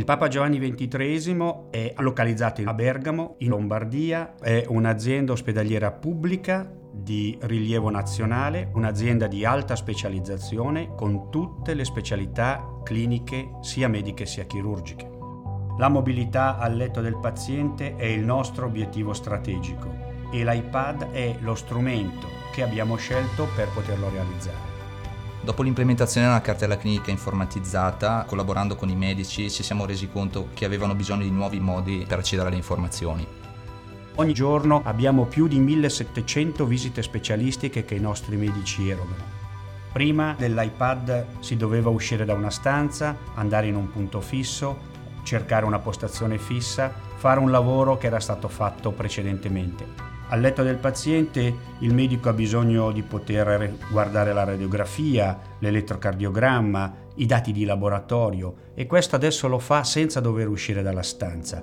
Il Papa Giovanni XXIII è localizzato a Bergamo, in Lombardia, è un'azienda ospedaliera pubblica di rilievo nazionale, un'azienda di alta specializzazione con tutte le specialità cliniche sia mediche sia chirurgiche. La mobilità al letto del paziente è il nostro obiettivo strategico e l'iPad è lo strumento che abbiamo scelto per poterlo realizzare. Dopo l'implementazione della cartella clinica informatizzata, collaborando con i medici, ci siamo resi conto che avevano bisogno di nuovi modi per accedere alle informazioni. Ogni giorno abbiamo più di 1700 visite specialistiche che i nostri medici erogano. Prima dell'iPad si doveva uscire da una stanza, andare in un punto fisso, cercare una postazione fissa, fare un lavoro che era stato fatto precedentemente. Al letto del paziente il medico ha bisogno di poter guardare la radiografia, l'elettrocardiogramma, i dati di laboratorio e questo adesso lo fa senza dover uscire dalla stanza.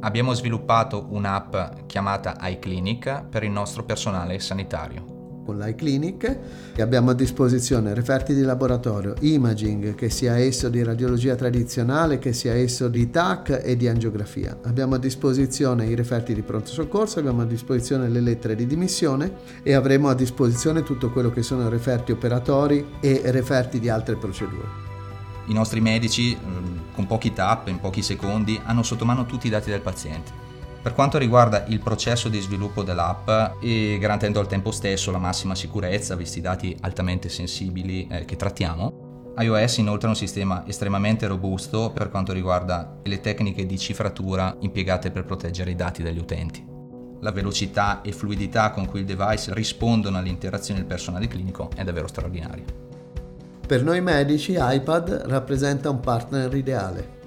Abbiamo sviluppato un'app chiamata iClinic per il nostro personale sanitario con l'iClinic e abbiamo a disposizione referti di laboratorio, imaging, che sia esso di radiologia tradizionale, che sia esso di TAC e di angiografia. Abbiamo a disposizione i referti di pronto soccorso, abbiamo a disposizione le lettere di dimissione e avremo a disposizione tutto quello che sono referti operatori e referti di altre procedure. I nostri medici, mm, con pochi tap, in pochi secondi, hanno sotto mano tutti i dati del paziente per quanto riguarda il processo di sviluppo dell'app e garantendo al tempo stesso la massima sicurezza, visti i dati altamente sensibili eh, che trattiamo, iOS inoltre è un sistema estremamente robusto per quanto riguarda le tecniche di cifratura impiegate per proteggere i dati degli utenti. La velocità e fluidità con cui il device rispondono alle interazioni del personale clinico è davvero straordinaria. Per noi medici iPad rappresenta un partner ideale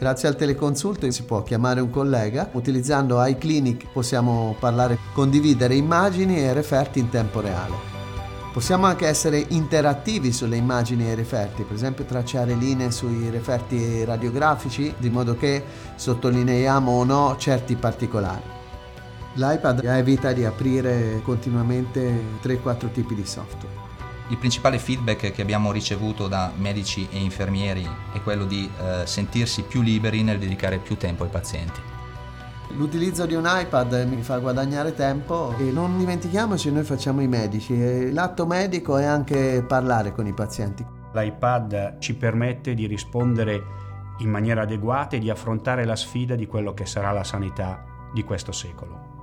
Grazie al teleconsulto si può chiamare un collega, utilizzando iClinic possiamo parlare, condividere immagini e referti in tempo reale. Possiamo anche essere interattivi sulle immagini e referti, per esempio tracciare linee sui referti radiografici, di modo che sottolineiamo o no certi particolari. L'iPad evita di aprire continuamente 3-4 tipi di software. Il principale feedback che abbiamo ricevuto da medici e infermieri è quello di eh, sentirsi più liberi nel dedicare più tempo ai pazienti. L'utilizzo di un iPad mi fa guadagnare tempo e non dimentichiamoci, noi facciamo i medici l'atto medico è anche parlare con i pazienti. L'iPad ci permette di rispondere in maniera adeguata e di affrontare la sfida di quello che sarà la sanità di questo secolo.